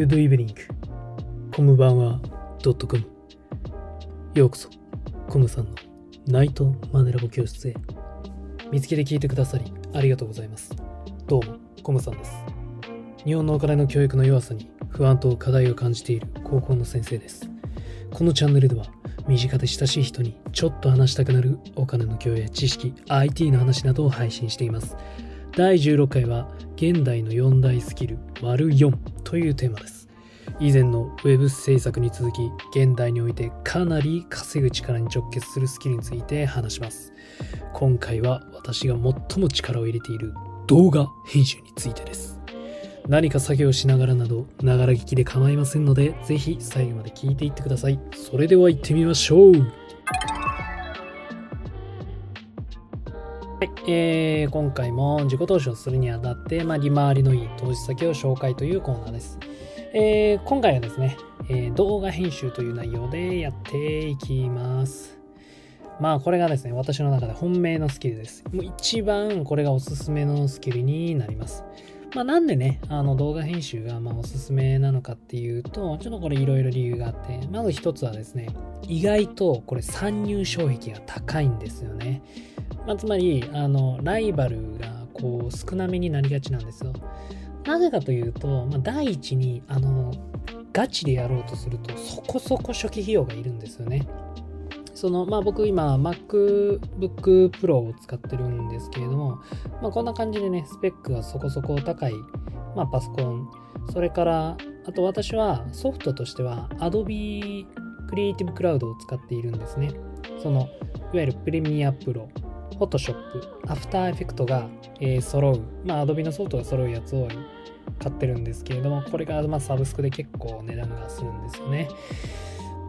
グッドイブニング。こんばんは、ドットコム。ようこそ、コムさんのナイトマネラボ教室へ。見つけて聞いてくださり、ありがとうございます。どうも、コムさんです。日本のお金の教育の弱さに不安と課題を感じている高校の先生です。このチャンネルでは、身近で親しい人にちょっと話したくなるお金の教養や知識、IT の話などを配信しています。第16回は現代の4大スキル丸4というテーマです。以前のウェブ制作に続き現代においてかなり稼ぐ力に直結するスキルについて話します。今回は私が最も力を入れている動画編集についてです。何か作業しながらなどながら聞きで構いませんのでぜひ最後まで聞いていってください。それでは行ってみましょう。えー、今回も自己投資をするにあたって、まあ、利回りのいい投資先を紹介というコーナーです。えー、今回はですね、えー、動画編集という内容でやっていきます。まあこれがですね、私の中で本命のスキルです。もう一番これがおすすめのスキルになります。まあなんでね、あの動画編集がまあおすすめなのかっていうと、ちょっとこれいろいろ理由があって、まず一つはですね、意外とこれ参入障壁が高いんですよね。まあ、つまりあのライバルがこう少なめになりがちなんですよ。なぜかというと、まあ、第一にあのガチでやろうとするとそこそこ初期費用がいるんですよね。そのまあ僕今 MacBook Pro を使ってるんですけれども、まあ、こんな感じでねスペックがそこそこ高い、まあ、パソコンそれからあと私はソフトとしては Adobe Creative Cloud を使っているんですね。そのいわゆるプレミアプロ Photoshop、After Effects が、えー、揃う、まあ Adobe のソフトが揃うやつを買ってるんですけれども、これがまあサブスクで結構値段がするんですよね。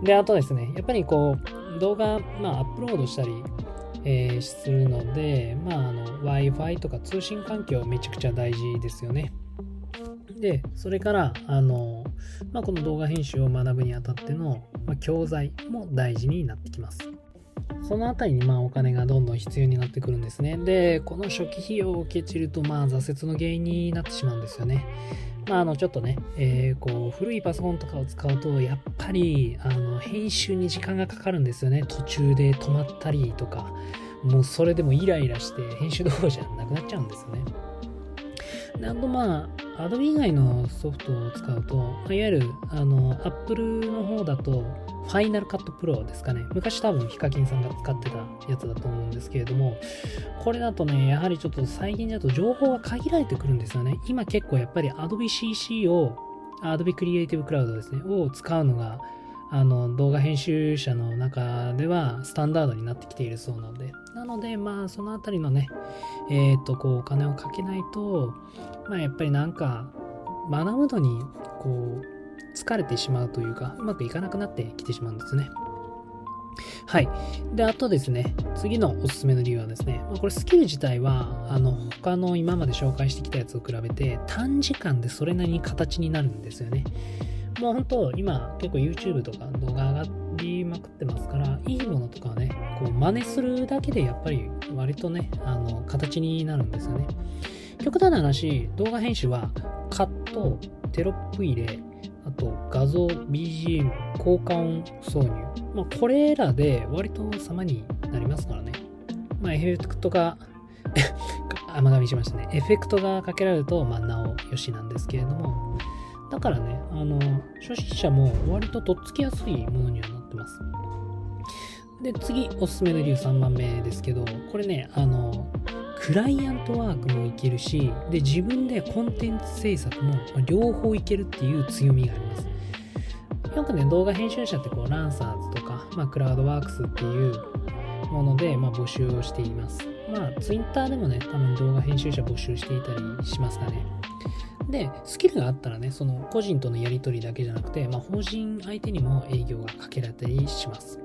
で、あとですね、やっぱりこう、動画、まあ、アップロードしたり、えー、するので、まあ、あの、Wi-Fi とか通信環境めちゃくちゃ大事ですよね。で、それから、あの、まあ、この動画編集を学ぶにあたっての、まあ、教材も大事になってきます。そのあたりにまあお金がどんどん必要になってくるんですね。で、この初期費用を受け散るとまあ挫折の原因になってしまうんですよね。まああのちょっとね、えー、こう古いパソコンとかを使うとやっぱりあの編集に時間がかかるんですよね。途中で止まったりとか、もうそれでもイライラして編集どころじゃなくなっちゃうんですよね。であとまあ、Adobe 以外のソフトを使うと、いわゆるあの Apple の方だと、ファイナルカットプロですかね。昔多分ヒカキンさんが使ってたやつだと思うんですけれども、これだとね、やはりちょっと最近だと情報が限られてくるんですよね。今結構やっぱり Adobe CC を、Adobe Creative Cloud ですね、を使うのが、あの動画編集者の中ではスタンダードになってきているそうなので、なので、まあ、そのあたりのね、えっ、と、こう、お金をかけないと、まあ、やっぱりなんか、学ぶのに、こう、疲れてしまうというか、うまくいかなくなってきてしまうんですね。はい。で、あとですね、次のおすすめの理由はですね、これスキル自体は、あの、他の今まで紹介してきたやつを比べて、短時間でそれなりに形になるんですよね。もう本当、今、結構 YouTube とか動画上がりまくってますから、いいものとかはね、こう、真似するだけでやっぱり割とね、あの、形になるんですよね。極端な話、動画編集は、カット、テロップ入れ、と画像、BGM、効果音挿入。まあ、これらで割と様になりますからね。まあ、エフェクトが 甘噛みしましたね。エフェクトがかけられると、まあ、なおよしなんですけれども、だからね、あの、初心者も割ととっつきやすいものにはなってます。で、次、おすすめの理由3番目ですけど、これね、あの、クライアントワークもいけるし、で、自分でコンテンツ制作も両方いけるっていう強みがあります。よくね、動画編集者ってこう、ランサーズとか、まあ、クラウドワークスっていうもので、まあ、募集をしています。まあ、ツイッターでもね、多分動画編集者募集していたりしますかね。で、スキルがあったらね、その個人とのやり取りだけじゃなくて、まあ、法人相手にも営業がかけられたりします。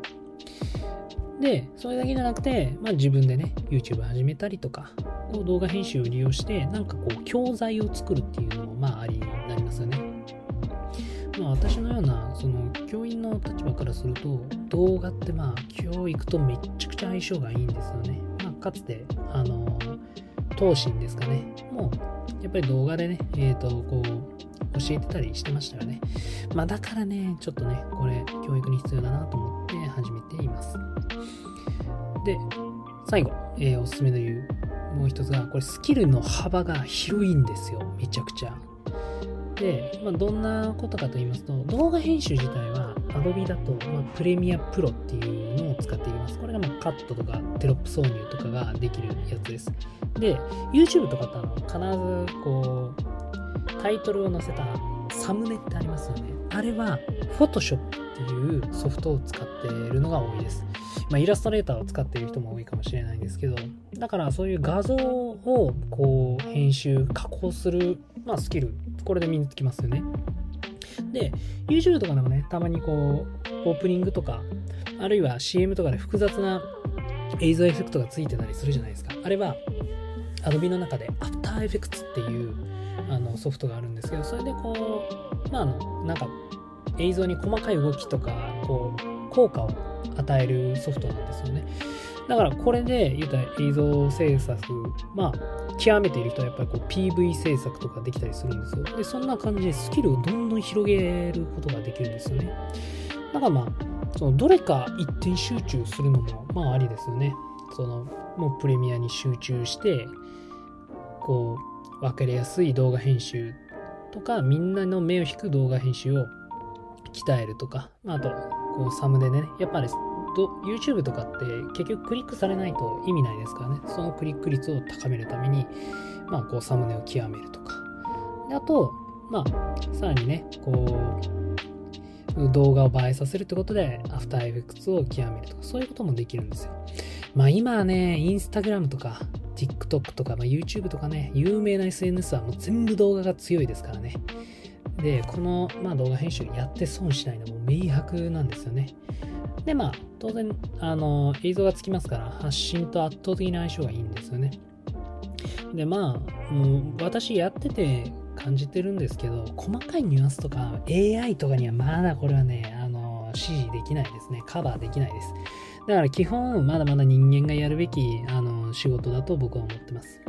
で、それだけじゃなくて、まあ、自分でね、YouTube 始めたりとか、こう動画編集を利用して、なんかこう、教材を作るっていうのも、まあ、ありになりますよね。まあ、私のような、その、教員の立場からすると、動画ってまあ、教育とめっちゃくちゃ相性がいいんですよね。まあ、かつて、あの、東進ですかね。もう、やっぱり動画でね、えっ、ー、と、こう、教えてたりしてましたよね。まあだからね、ちょっとね、これ教育に必要だなと思って始めています。で、最後、えー、おすすめの言うもう一つが、これスキルの幅が広いんですよ。めちゃくちゃ。で、まあ、どんなことかと言いますと、動画編集自体は Adobe だと、まあ、プレミアプロっていうのを使っています。これがまカットとかテロップ挿入とかができるやつです。で、YouTube とかってあの必ずこう、タイトルを載せたサムネってありますよね。あれは Photoshop っていうソフトを使っているのが多いです。まあ、イラストレーターを使っている人も多いかもしれないんですけど、だからそういう画像をこう編集、加工する、まあ、スキル、これで身につきますよね。で、YouTube とかでもね、たまにこう、オープニングとか、あるいは CM とかで複雑な映像エフェクトがついてたりするじゃないですか。あれは Adobe の中で After Effects っていうあのソフトがあるんですけど、それでこう、まあ、あの、なんか映像に細かい動きとか、こう、効果を与えるソフトなんですよね。だからこれで言うたら映像制作、まあ、極めている人はやっぱりこう PV 制作とかできたりするんですよ。で、そんな感じでスキルをどんどん広げることができるんですよね。だからまあ、そのどれか一点集中するのもまあありですよね。そのもうプレミアに集中して、こう、分かりやすい動画編集とか、みんなの目を引く動画編集を鍛えるとか、あと、こうサムネでね、やっぱり YouTube とかって結局クリックされないと意味ないですからね。そのクリック率を高めるために、まあ、こうサムネを極めるとか。あと、まあ、さらにね、こう、動画を映えさせるってことで、アフターエフェクツを極めるとか、そういうこともできるんですよ。まあ今はね、インスタグラムとか、TikTok とか、まあ、YouTube とかね、有名な SNS はもう全部動画が強いですからね。で、この、まあ、動画編集やって損しないのも明白なんですよね。で、まあ、当然、あの、映像がつきますから、発信と圧倒的な相性がいいんですよね。で、まあ、もう私やってて感じてるんですけど、細かいニュアンスとか AI とかにはまだこれはね、あの、指示できないですね。カバーできないです。だから基本、まだまだ人間がやるべき、あの、仕事だと僕は思ってます。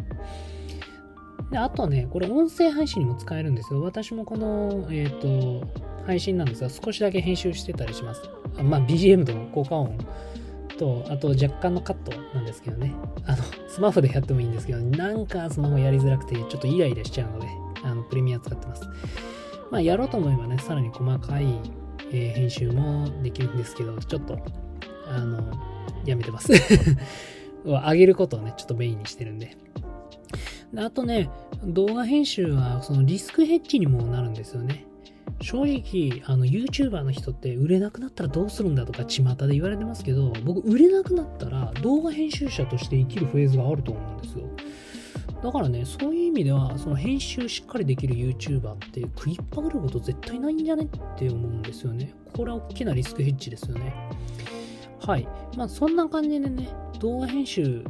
で、あとね、これ音声配信にも使えるんですよ。私もこの、えっ、ー、と、配信なんですが、少しだけ編集してたりします。あまあ、BGM と効果音と、あと若干のカットなんですけどね。あの、スマホでやってもいいんですけど、なんかスマホやりづらくて、ちょっとイライラしちゃうので、あの、プレミア使ってます。まあ、やろうと思えばね、さらに細かい、えー、編集もできるんですけど、ちょっと、あの、やめてます。は上げることをね、ちょっとメインにしてるんでで。あとね、動画編集はそのリスクヘッジにもなるんですよね。正直、あの、YouTuber の人って売れなくなったらどうするんだとか巷で言われてますけど、僕、売れなくなったら動画編集者として生きるフェーズがあると思うんですよ。だからね、そういう意味では、その編集しっかりできる YouTuber って食いっぱぐること絶対ないんじゃねって思うんですよね。これは大きなリスクヘッジですよね。はい。まあ、そんな感じでね、動画編集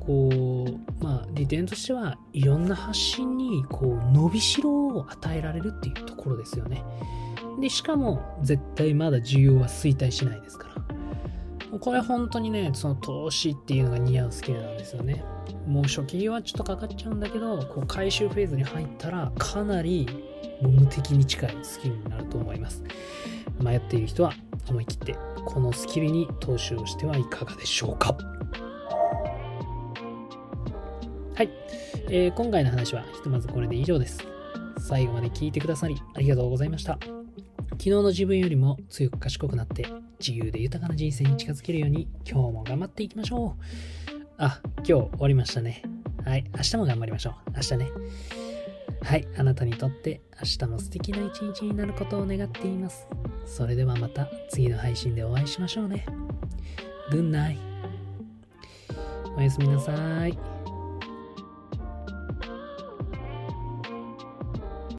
こう、まあ、利点としてはいろんな発信にこう伸びしろを与えられるっていうところですよね。で、しかも絶対まだ需要は衰退しないですから。これ本当にね、その投資っていうのが似合うスキルなんですよね。もう初期はちょっとかかっちゃうんだけど、こう回収フェーズに入ったらかなり無敵に近いスキルになると思います。迷っている人は思い切ってこのスキルに投資をしてはいかがでしょうか。はい、えー、今回の話はひとまずこれで以上です。最後まで聞いてくださりありがとうございました。昨日の自分よりも強く賢くなって自由で豊かな人生に近づけるように今日も頑張っていきましょう。あ、今日終わりましたね。はい、明日も頑張りましょう。明日ね。はい、あなたにとって明日も素敵な一日になることを願っています。それではまた次の配信でお会いしましょうね。Good night. おやすみなさい。